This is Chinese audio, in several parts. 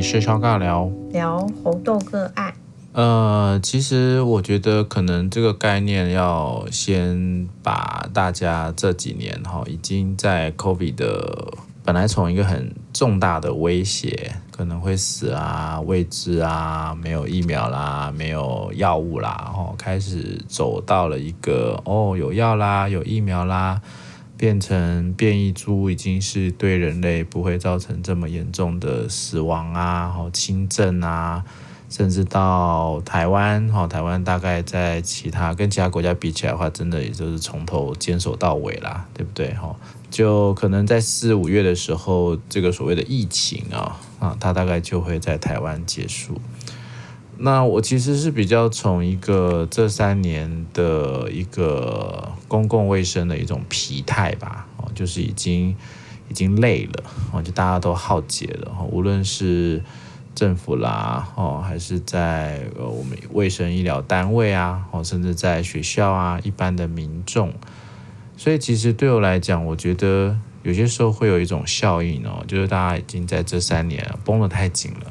里是小尬聊，聊猴豆个案。呃，其实我觉得可能这个概念要先把大家这几年哈，已经在 COVID 的本来从一个很重大的威胁，可能会死啊、未知啊、没有疫苗啦、没有药物啦，哦，开始走到了一个哦，有药啦、有疫苗啦。变成变异株已经是对人类不会造成这么严重的死亡啊，好轻症啊，甚至到台湾，哈，台湾大概在其他跟其他国家比起来的话，真的也就是从头坚守到尾啦，对不对？哈，就可能在四五月的时候，这个所谓的疫情啊，啊，它大概就会在台湾结束。那我其实是比较从一个这三年的一个公共卫生的一种疲态吧，哦，就是已经已经累了，哦，就大家都耗竭了，哈，无论是政府啦，哦，还是在呃我们卫生医疗单位啊，哦，甚至在学校啊，一般的民众，所以其实对我来讲，我觉得有些时候会有一种效应哦，就是大家已经在这三年绷得太紧了。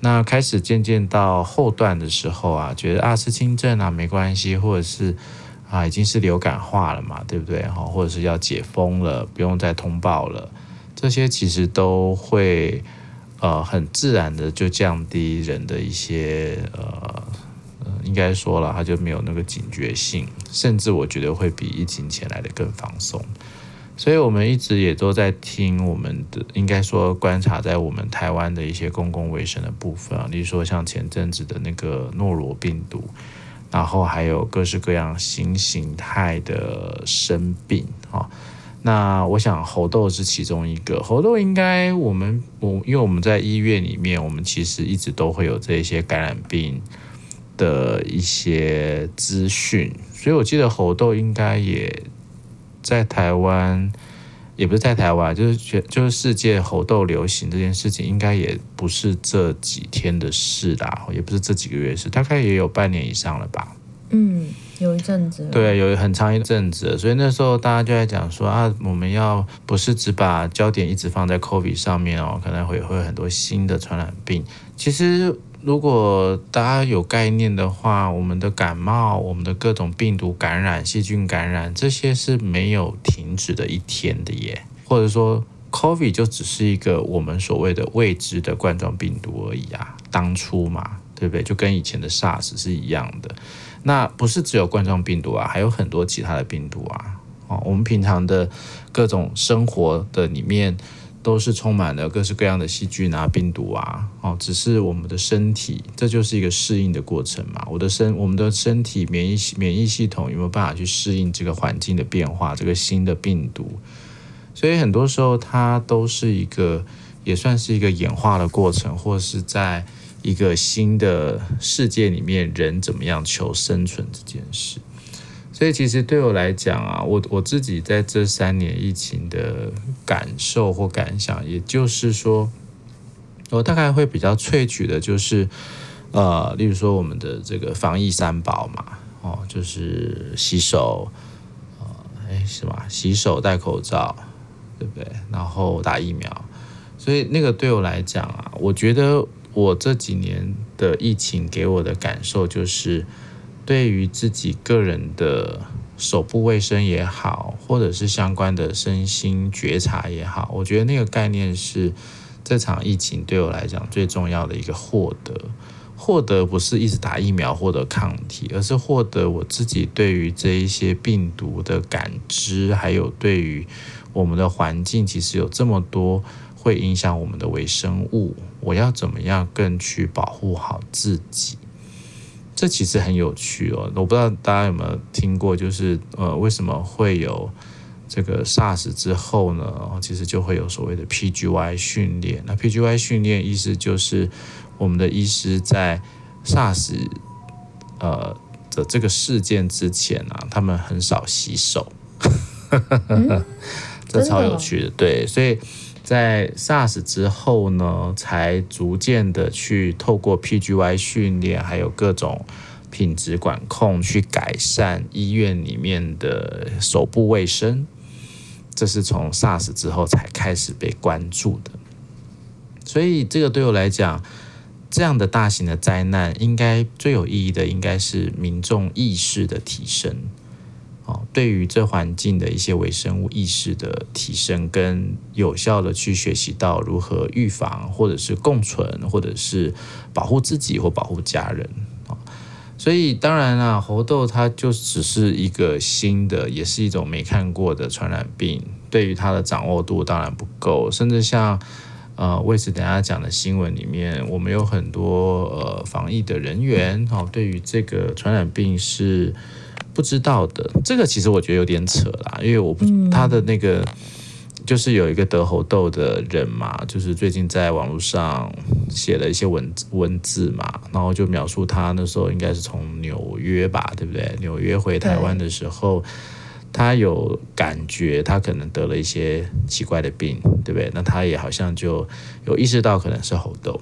那开始渐渐到后段的时候啊，觉得啊是轻症啊没关系，或者是啊已经是流感化了嘛，对不对？哈，或者是要解封了，不用再通报了，这些其实都会呃很自然的就降低人的一些呃呃应该说了，他就没有那个警觉性，甚至我觉得会比疫情前来的更放松。所以，我们一直也都在听我们的，应该说观察在我们台湾的一些公共卫生的部分啊，例如说像前阵子的那个诺罗病毒，然后还有各式各样新形态的生病啊。那我想猴痘是其中一个，猴痘应该我们我因为我们在医院里面，我们其实一直都会有这些感染病的一些资讯，所以我记得猴痘应该也。在台湾，也不是在台湾，就是全就是世界猴痘流行这件事情，应该也不是这几天的事啦，也不是这几个月的事，大概也有半年以上了吧。嗯，有一阵子。对，有很长一阵子，所以那时候大家就在讲说啊，我们要不是只把焦点一直放在 COVID 上面哦，可能会会有很多新的传染病。其实。如果大家有概念的话，我们的感冒、我们的各种病毒感染、细菌感染，这些是没有停止的一天的耶。或者说，COVID 就只是一个我们所谓的未知的冠状病毒而已啊。当初嘛，对不对？就跟以前的 SARS 是一样的。那不是只有冠状病毒啊，还有很多其他的病毒啊。哦，我们平常的各种生活的里面。都是充满了各式各样的细菌啊、病毒啊，哦，只是我们的身体，这就是一个适应的过程嘛。我的身，我们的身体免疫免疫系统有没有办法去适应这个环境的变化，这个新的病毒？所以很多时候它都是一个，也算是一个演化的过程，或是在一个新的世界里面，人怎么样求生存这件事。所以其实对我来讲啊，我我自己在这三年疫情的感受或感想，也就是说，我大概会比较萃取的，就是呃，例如说我们的这个防疫三宝嘛，哦，就是洗手，呃，哎，是吧？洗手、戴口罩，对不对？然后打疫苗。所以那个对我来讲啊，我觉得我这几年的疫情给我的感受就是。对于自己个人的手部卫生也好，或者是相关的身心觉察也好，我觉得那个概念是这场疫情对我来讲最重要的一个获得。获得不是一直打疫苗获得抗体，而是获得我自己对于这一些病毒的感知，还有对于我们的环境其实有这么多会影响我们的微生物，我要怎么样更去保护好自己。这其实很有趣哦，我不知道大家有没有听过，就是呃，为什么会有这个 SARS 之后呢？其实就会有所谓的 PGY 训练。那 PGY 训练意思就是我们的医师在 SARS 呃的这个事件之前啊，他们很少洗手，嗯、这超有趣的，对，所以。在 SARS 之后呢，才逐渐的去透过 PGY 训练，还有各种品质管控，去改善医院里面的手部卫生。这是从 SARS 之后才开始被关注的。所以这个对我来讲，这样的大型的灾难，应该最有意义的，应该是民众意识的提升。哦，对于这环境的一些微生物意识的提升，跟有效的去学习到如何预防，或者是共存，或者是保护自己或保护家人。所以当然啦，猴痘它就只是一个新的，也是一种没看过的传染病，对于它的掌握度当然不够，甚至像呃，为此等下讲的新闻里面，我们有很多呃防疫的人员，哦，对于这个传染病是。不知道的，这个其实我觉得有点扯啦，因为我不他的那个就是有一个得猴痘的人嘛，就是最近在网络上写了一些文文字嘛，然后就描述他那时候应该是从纽约吧，对不对？纽约回台湾的时候，他有感觉他可能得了一些奇怪的病，对不对？那他也好像就有意识到可能是猴痘，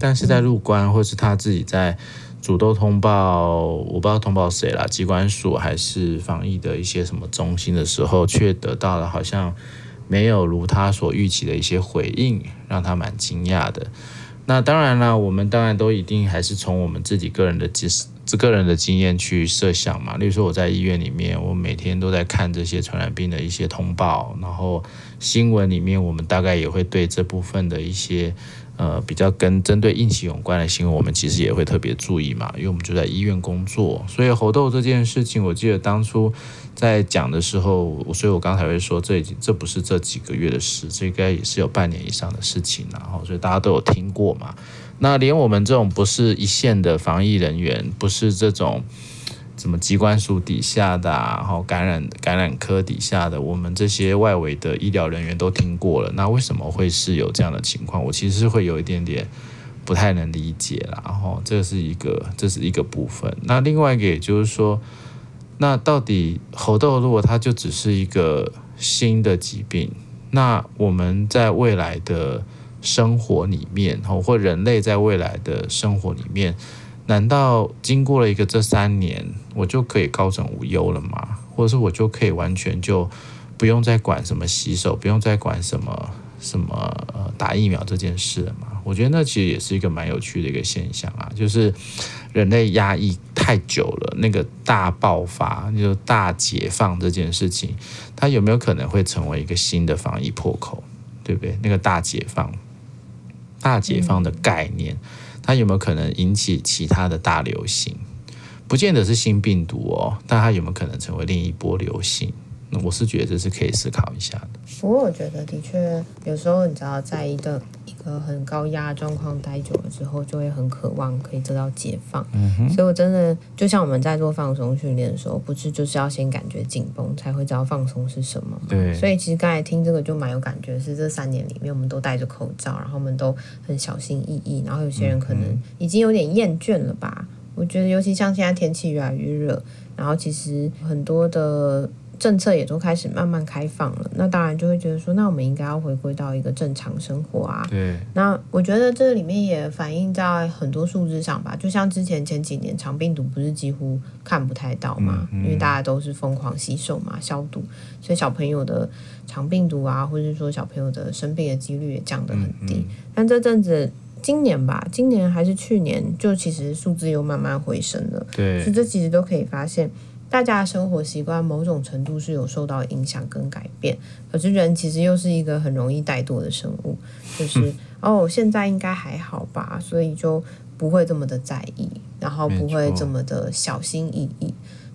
但是在入关或是他自己在。主动通报，我不知道通报谁啦，机关署还是防疫的一些什么中心的时候，却得到了好像没有如他所预期的一些回应，让他蛮惊讶的。那当然了，我们当然都一定还是从我们自己个人的经个人的经验去设想嘛。例如说我在医院里面，我每天都在看这些传染病的一些通报，然后新闻里面我们大概也会对这部分的一些。呃，比较跟针对疫情有关的新闻，我们其实也会特别注意嘛，因为我们就在医院工作，所以猴痘这件事情，我记得当初在讲的时候，所以我刚才会说，这已经这不是这几个月的事，这应该也是有半年以上的事情，然后所以大家都有听过嘛。那连我们这种不是一线的防疫人员，不是这种。什么机关署底下的、然后感染感染科底下的，我们这些外围的医疗人员都听过了。那为什么会是有这样的情况？我其实会有一点点不太能理解啦。然后这是一个，这是一个部分。那另外一个，也就是说，那到底猴痘如果它就只是一个新的疾病，那我们在未来的生活里面，或人类在未来的生活里面。难道经过了一个这三年，我就可以高枕无忧了吗？或者是我就可以完全就不用再管什么洗手，不用再管什么什么呃打疫苗这件事了吗？我觉得那其实也是一个蛮有趣的一个现象啊，就是人类压抑太久了，那个大爆发，就大解放这件事情，它有没有可能会成为一个新的防疫破口？对不对？那个大解放，大解放的概念。它有没有可能引起其他的大流行？不见得是新病毒哦，但它有没有可能成为另一波流行？那我是觉得这是可以思考一下的。不过我觉得的确，有时候你知道，在一个一个很高压状况待久了之后，就会很渴望可以得到解放。嗯哼。所以我真的就像我们在做放松训练的时候，不是就是要先感觉紧绷，才会知道放松是什么。对。所以其实刚才听这个就蛮有感觉，是这三年里面我们都戴着口罩，然后我们都很小心翼翼，然后有些人可能已经有点厌倦了吧。嗯、我觉得尤其像现在天气越来越热，然后其实很多的。政策也都开始慢慢开放了，那当然就会觉得说，那我们应该要回归到一个正常生活啊。对。那我觉得这里面也反映在很多数字上吧，就像之前前几年肠病毒不是几乎看不太到嘛，嗯嗯、因为大家都是疯狂洗手嘛，消毒，所以小朋友的肠病毒啊，或者是说小朋友的生病的几率也降得很低。但这阵子今年吧，今年还是去年，就其实数字又慢慢回升了。对。所以这其实都可以发现。大家的生活习惯某种程度是有受到影响跟改变，可是人其实又是一个很容易怠惰的生物，就是、嗯、哦，现在应该还好吧，所以就不会这么的在意，然后不会这么的小心翼翼。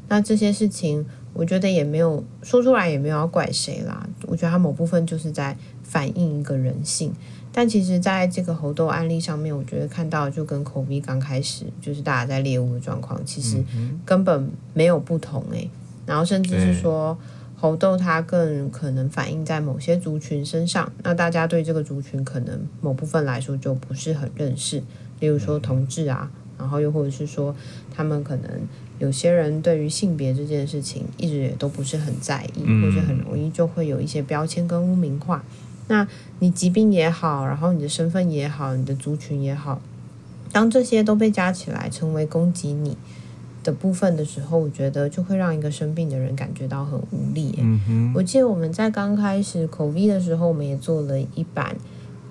那这些事情，我觉得也没有说出来，也没有要怪谁啦。我觉得他某部分就是在反映一个人性。但其实，在这个猴痘案例上面，我觉得看到就跟 COVID 刚开始就是大家在猎物的状况，其实根本没有不同诶。然后甚至是说，猴痘它更可能反映在某些族群身上。那大家对这个族群可能某部分来说就不是很认识，例如说同志啊，然后又或者是说他们可能有些人对于性别这件事情一直也都不是很在意，或者很容易就会有一些标签跟污名化。那你疾病也好，然后你的身份也好，你的族群也好，当这些都被加起来成为攻击你的部分的时候，我觉得就会让一个生病的人感觉到很无力。嗯哼。我记得我们在刚开始 COVID 的时候，我们也做了一版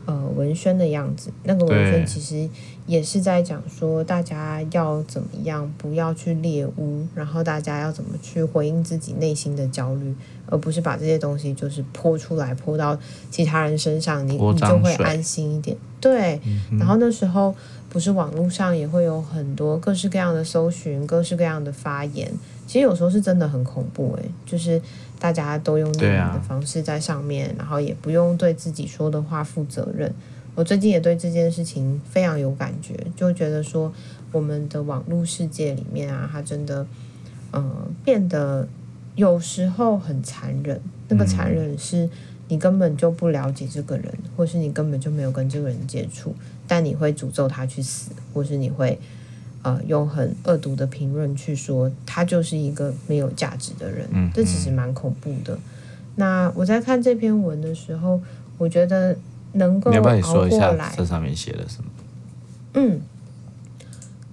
呃文宣的样子。那个文宣其实也是在讲说，大家要怎么样不要去猎巫，然后大家要怎么去回应自己内心的焦虑，而不是把这些东西就是泼出来泼到其他人身上，你你就会安心一点。对，然后那时候不是网络上也会有很多各式各样的搜寻，各式各样的发言。其实有时候是真的很恐怖诶，就是大家都用匿名的方式在上面，啊，然后也不用对自己说的话负责任。我最近也对这件事情非常有感觉，就觉得说我们的网络世界里面啊，它真的，呃，变得有时候很残忍。那个残忍是你根本就不了解这个人，或是你根本就没有跟这个人接触，但你会诅咒他去死，或是你会。呃，用很恶毒的评论去说他就是一个没有价值的人，嗯，这其实蛮恐怖的。那我在看这篇文的时候，我觉得能够熬过来。你要不要说一下这上面写了什么？嗯，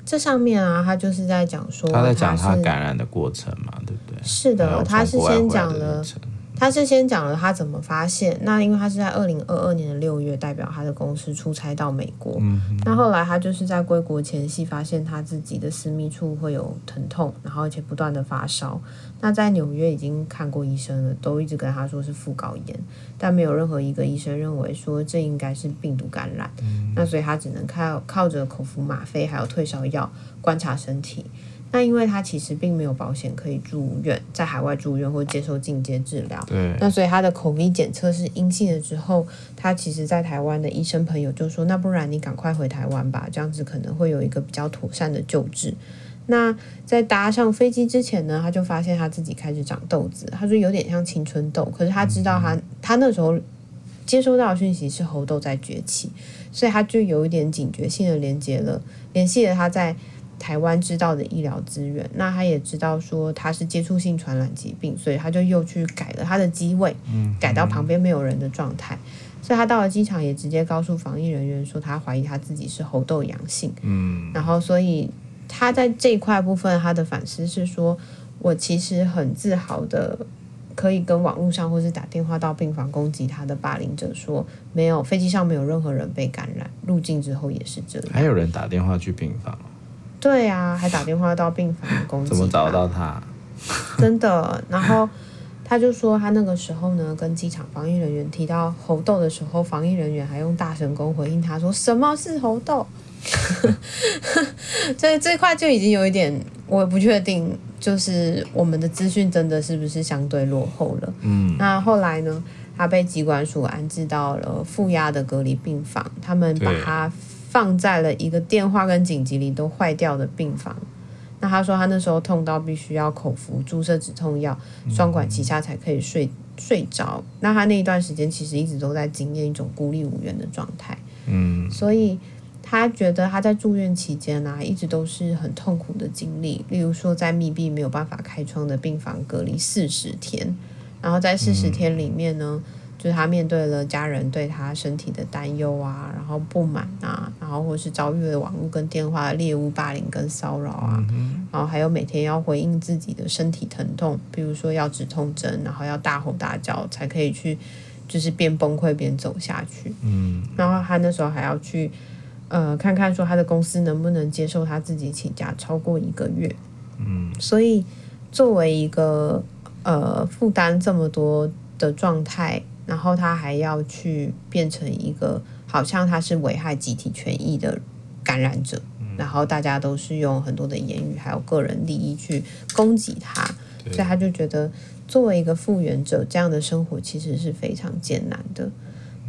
这上面啊，他就是在讲说他在讲他感染的过程嘛，对不对？是的，他是先讲了。他是先讲了他怎么发现，那因为他是在二零二二年的六月代表他的公司出差到美国，嗯，那后来他就是在归国前夕发现他自己的私密处会有疼痛，然后而且不断的发烧，那在纽约已经看过医生了，都一直跟他说是副睾炎，但没有任何一个医生认为说这应该是病毒感染，嗯，那所以他只能靠靠着口服吗啡还有退烧药观察身体。那因为他其实并没有保险可以住院，在海外住院或接受进阶治疗。对。那所以他的 COVID 检测是阴性的之后，他其实在台湾的医生朋友就说：“那不然你赶快回台湾吧，这样子可能会有一个比较妥善的救治。”那在搭上飞机之前呢，他就发现他自己开始长痘子，他说有点像青春痘，可是他知道他、嗯、他那时候接收到的讯息是猴痘在崛起，所以他就有一点警觉性的连接了，联系了他在。台湾知道的医疗资源，那他也知道说他是接触性传染疾病，所以他就又去改了他的机位，改到旁边没有人的状态。所以他到了机场也直接告诉防疫人员说他怀疑他自己是猴痘阳性。嗯，然后所以他在这一块部分他的反思是说，我其实很自豪的可以跟网络上或是打电话到病房攻击他的霸凌者说，没有飞机上没有任何人被感染，入境之后也是这样。还有人打电话去病房。对啊，还打电话到病房攻击。怎么找到他？真的，然后他就说，他那个时候呢，跟机场防疫人员提到猴痘的时候，防疫人员还用大神功回应他说：“什么是猴痘？” 所以这块就已经有一点，我也不确定，就是我们的资讯真的是不是相对落后了。嗯，那后来呢，他被机关署安置到了负压的隔离病房，他们把他。放在了一个电话跟紧急铃都坏掉的病房。那他说他那时候痛到必须要口服注射止痛药，双管齐下才可以睡睡着。那他那一段时间其实一直都在经验一种孤立无援的状态。嗯，所以他觉得他在住院期间呢、啊，一直都是很痛苦的经历。例如说，在密闭没有办法开窗的病房隔离四十天，然后在四十天里面呢。就是他面对了家人对他身体的担忧啊，然后不满啊，然后或是遭遇了网络跟电话的猎物霸凌跟骚扰啊，嗯，然后还有每天要回应自己的身体疼痛，比如说要止痛针，然后要大吼大叫才可以去，就是边崩溃边走下去。嗯，然后他那时候还要去，呃，看看说他的公司能不能接受他自己请假超过一个月。嗯，所以作为一个呃负担这么多的状态。然后他还要去变成一个好像他是危害集体权益的感染者，然后大家都是用很多的言语还有个人利益去攻击他，所以他就觉得作为一个复原者，这样的生活其实是非常艰难的。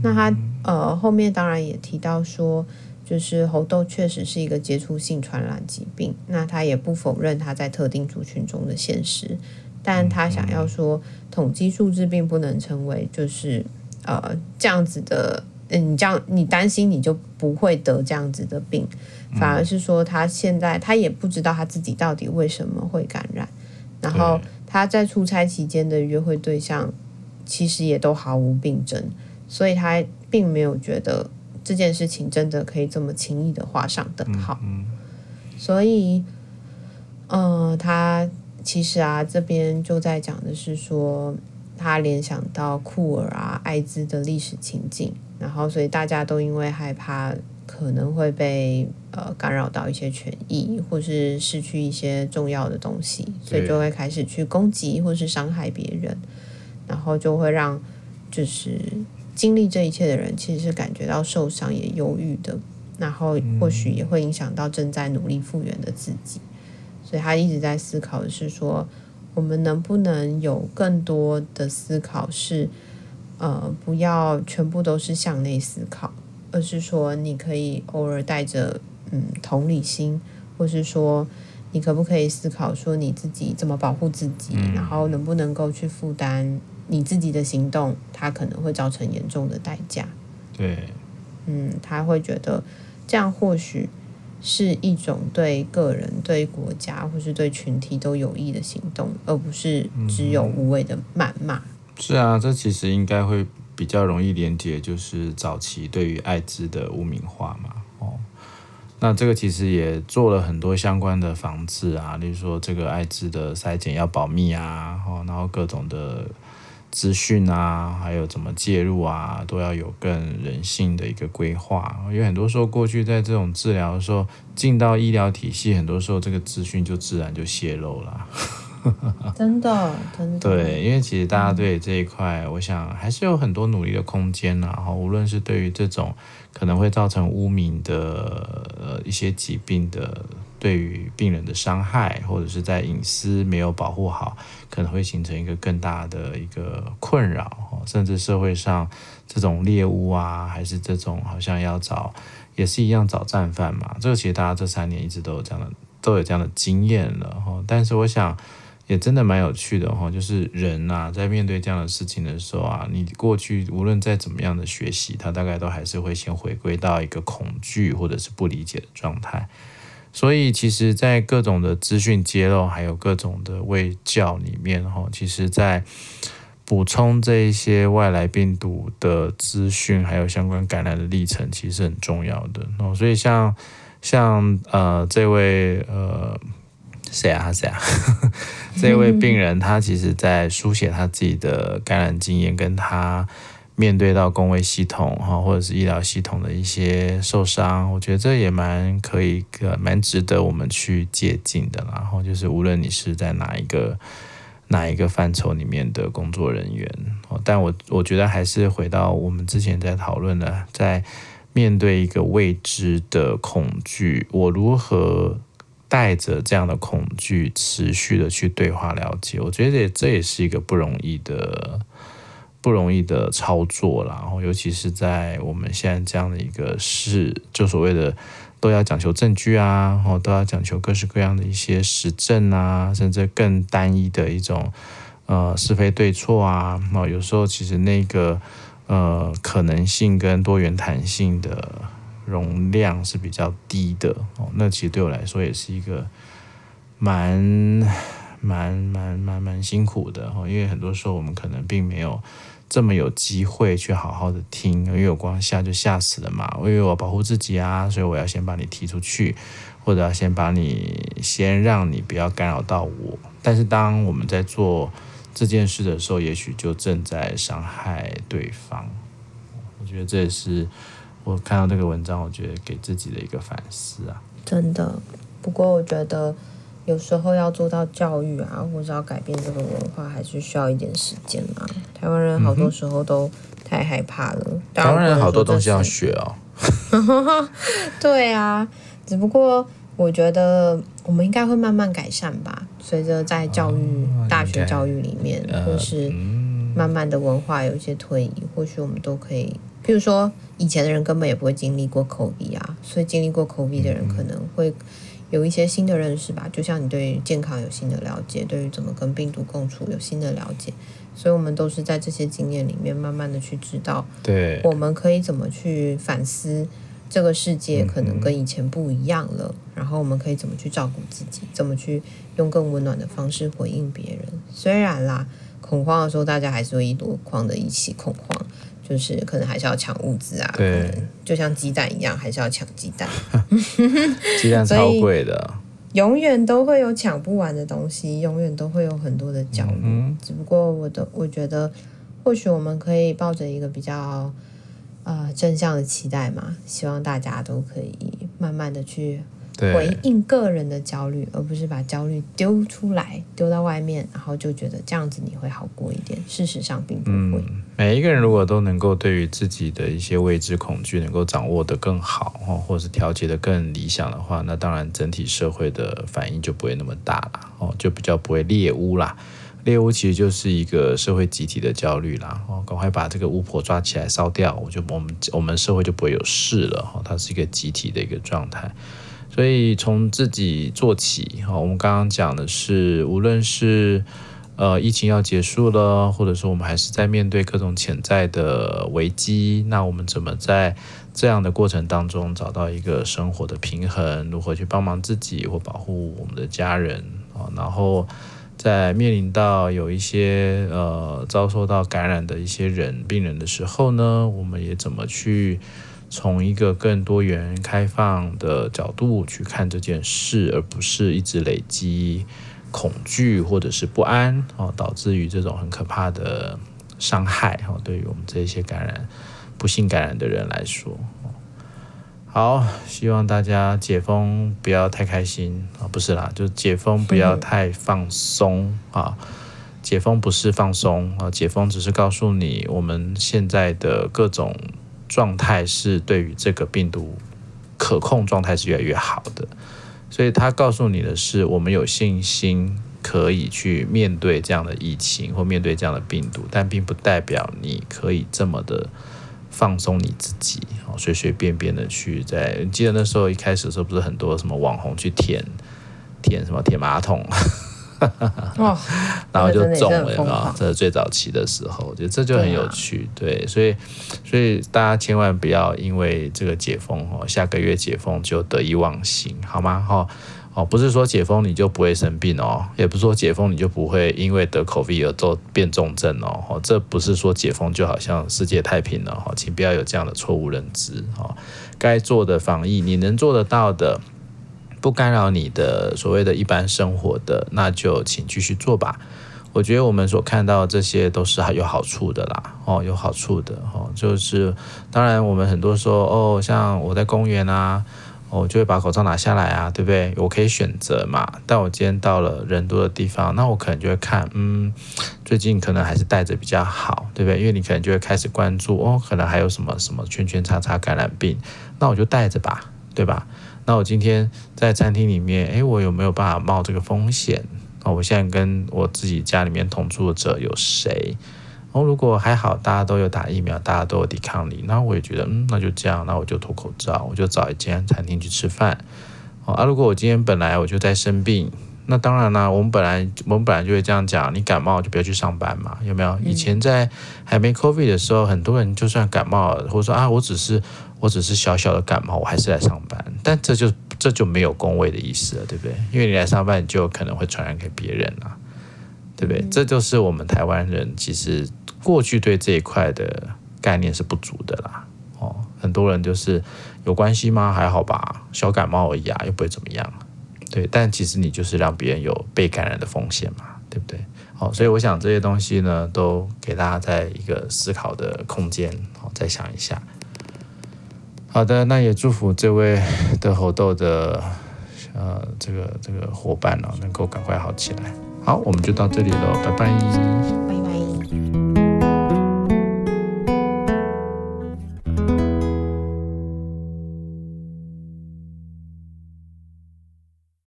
那他呃后面当然也提到说，就是猴痘确实是一个接触性传染疾病，那他也不否认他在特定族群中的现实。但他想要说，统计数字并不能成为就是呃这样子的，嗯，你这样你担心你就不会得这样子的病，反而是说他现在他也不知道他自己到底为什么会感染，然后他在出差期间的约会对象其实也都毫无病症，所以他并没有觉得这件事情真的可以这么轻易的画上等号，所以，呃，他。其实啊，这边就在讲的是说，他联想到库尔啊、艾滋的历史情境，然后所以大家都因为害怕可能会被呃干扰到一些权益，或是失去一些重要的东西，所以就会开始去攻击或是伤害别人，然后就会让就是经历这一切的人其实是感觉到受伤也忧郁的，然后或许也会影响到正在努力复原的自己，所以他一直在思考的是说。我们能不能有更多的思考是，呃，不要全部都是向内思考，而是说你可以偶尔带着嗯同理心，或是说你可不可以思考说你自己怎么保护自己，嗯、然后能不能够去负担你自己的行动，它可能会造成严重的代价。对，嗯，他会觉得这样或许。是一种对个人、对国家或是对群体都有益的行动，而不是只有无谓的谩骂。是啊，这其实应该会比较容易连接，就是早期对于艾滋的污名化嘛。哦，那这个其实也做了很多相关的防治啊，例如说这个艾滋的筛检要保密啊，然后各种的。资讯啊，还有怎么介入啊，都要有更人性的一个规划。因为很多时候过去在这种治疗的时候，进到医疗体系，很多时候这个资讯就自然就泄露了。真的，真的。对，因为其实大家对这一块，嗯、我想还是有很多努力的空间呐。然后无论是对于这种可能会造成污名的呃一些疾病的。对于病人的伤害，或者是在隐私没有保护好，可能会形成一个更大的一个困扰，甚至社会上这种猎巫啊，还是这种好像要找，也是一样找战犯嘛。这个其实大家这三年一直都有这样的，都有这样的经验了。但是我想，也真的蛮有趣的哈，就是人呐，在面对这样的事情的时候啊，你过去无论再怎么样的学习，他大概都还是会先回归到一个恐惧或者是不理解的状态。所以，其实，在各种的资讯揭露，还有各种的卫教里面，哈，其实，在补充这一些外来病毒的资讯，还有相关感染的历程，其实很重要的。哦，所以像像呃这位呃谁啊谁啊，这位病人，他其实在书写他自己的感染经验，跟他。面对到公卫系统哈，或者是医疗系统的一些受伤，我觉得这也蛮可以，蛮值得我们去借鉴的。然后就是无论你是在哪一个哪一个范畴里面的工作人员，但我我觉得还是回到我们之前在讨论的，在面对一个未知的恐惧，我如何带着这样的恐惧持续的去对话了解，我觉得这也是一个不容易的。不容易的操作，然后尤其是在我们现在这样的一个事，就所谓的都要讲求证据啊，哦，都要讲求各式各样的一些实证啊，甚至更单一的一种呃是非对错啊，哦，有时候其实那个呃可能性跟多元弹性的容量是比较低的哦，那其实对我来说也是一个蛮蛮蛮蛮蛮辛苦的哦，因为很多时候我们可能并没有。这么有机会去好好的听，因为我光吓就吓死了嘛。因为我保护自己啊，所以我要先把你踢出去，或者要先把你先让你不要干扰到我。但是当我们在做这件事的时候，也许就正在伤害对方。我觉得这也是我看到这个文章，我觉得给自己的一个反思啊。真的，不过我觉得。有时候要做到教育啊，或者要改变这个文化，还是需要一点时间嘛。台湾人好多时候都太害怕了。嗯、台湾人好多东西要学哦。对啊，只不过我觉得我们应该会慢慢改善吧。随着在教育、哦、大学教育里面，或、呃、是慢慢的文化有一些推移，或许我们都可以。譬如说，以前的人根本也不会经历过 COVID 啊，所以经历过 COVID 的人可能会。有一些新的认识吧，就像你对健康有新的了解，对于怎么跟病毒共处有新的了解，所以我们都是在这些经验里面慢慢的去知道，对，我们可以怎么去反思这个世界可能跟以前不一样了，嗯、然后我们可以怎么去照顾自己，怎么去用更温暖的方式回应别人。虽然啦，恐慌的时候大家还是会一箩筐的一起恐慌。就是可能还是要抢物资啊，对，就像鸡蛋一样，还是要抢鸡蛋。鸡蛋超贵的。永远都会有抢不完的东西，永远都会有很多的焦虑。嗯、只不过我的我觉得，或许我们可以抱着一个比较呃正向的期待嘛，希望大家都可以慢慢的去。回应个人的焦虑，而不是把焦虑丢出来，丢到外面，然后就觉得这样子你会好过一点。事实上并不会。嗯，每一个人如果都能够对于自己的一些未知恐惧能够掌握得更好，或者是调节得更理想的话，那当然整体社会的反应就不会那么大了，哦，就比较不会猎巫啦。猎巫其实就是一个社会集体的焦虑啦，哦，赶快把这个巫婆抓起来烧掉，我就我们我们社会就不会有事了，哦，它是一个集体的一个状态。所以从自己做起，好，我们刚刚讲的是，无论是呃疫情要结束了，或者说我们还是在面对各种潜在的危机，那我们怎么在这样的过程当中找到一个生活的平衡？如何去帮忙自己或保护我们的家人啊？然后在面临到有一些呃遭受到感染的一些人病人的时候呢，我们也怎么去？从一个更多元、开放的角度去看这件事，而不是一直累积恐惧或者是不安哦，导致于这种很可怕的伤害哦。对于我们这些感染、不幸感染的人来说，好，希望大家解封不要太开心啊，不是啦，就解封不要太放松啊。解封不是放松啊，解封只是告诉你我们现在的各种。状态是对于这个病毒可控状态是越来越好的，所以他告诉你的是，我们有信心可以去面对这样的疫情或面对这样的病毒，但并不代表你可以这么的放松你自己，随随便便的去在。记得那时候一开始的时候，不是很多什么网红去舔舔什么舔马桶？哦，然后就中了啊！这是最早期的时候，我觉得这就很有趣。对，对，所以所以大家千万不要因为这个解封哦，下个月解封就得意忘形，好吗？哈哦，不是说解封你就不会生病哦，也不是说解封你就不会因为得 COVID 而做变重症哦。哦，这不是说解封就好像世界太平了哈，请不要有这样的错误认知哈。该做的防疫，你能做得到的。不干扰你的所谓的一般生活的，那就请继续做吧。我觉得我们所看到这些都是有好处的啦，哦，有好处的哦。就是当然，我们很多说哦，像我在公园啊，我就会把口罩拿下来啊，对不对？我可以选择嘛。但我今天到了人多的地方，那我可能就会看，嗯，最近可能还是戴着比较好，对不对？因为你可能就会开始关注哦，可能还有什么什么圈圈叉叉感染病，那我就戴着吧，对吧？那我今天在餐厅里面，诶，我有没有办法冒这个风险？哦，我现在跟我自己家里面同住者有谁？哦，如果还好，大家都有打疫苗，大家都有抵抗力，那我也觉得，嗯，那就这样，那我就脱口罩，我就找一间餐厅去吃饭。哦，啊，如果我今天本来我就在生病，那当然啦，我们本来我们本来就会这样讲，你感冒就不要去上班嘛，有没有？以前在还没 COVID 的时候，很多人就算感冒了，或者说啊，我只是。我只是小小的感冒，我还是来上班，但这就这就没有公卫的意思了，对不对？因为你来上班，你就有可能会传染给别人啊，对不对？嗯、这就是我们台湾人其实过去对这一块的概念是不足的啦。哦，很多人就是有关系吗？还好吧，小感冒而已啊，又不会怎么样。对，但其实你就是让别人有被感染的风险嘛，对不对？好，所以我想这些东西呢，都给大家在一个思考的空间，好，再想一下。好的，那也祝福这位的猴豆的呃这个这个伙伴呢、能够赶快好起来。好，我们就到这里喽，拜拜，拜拜。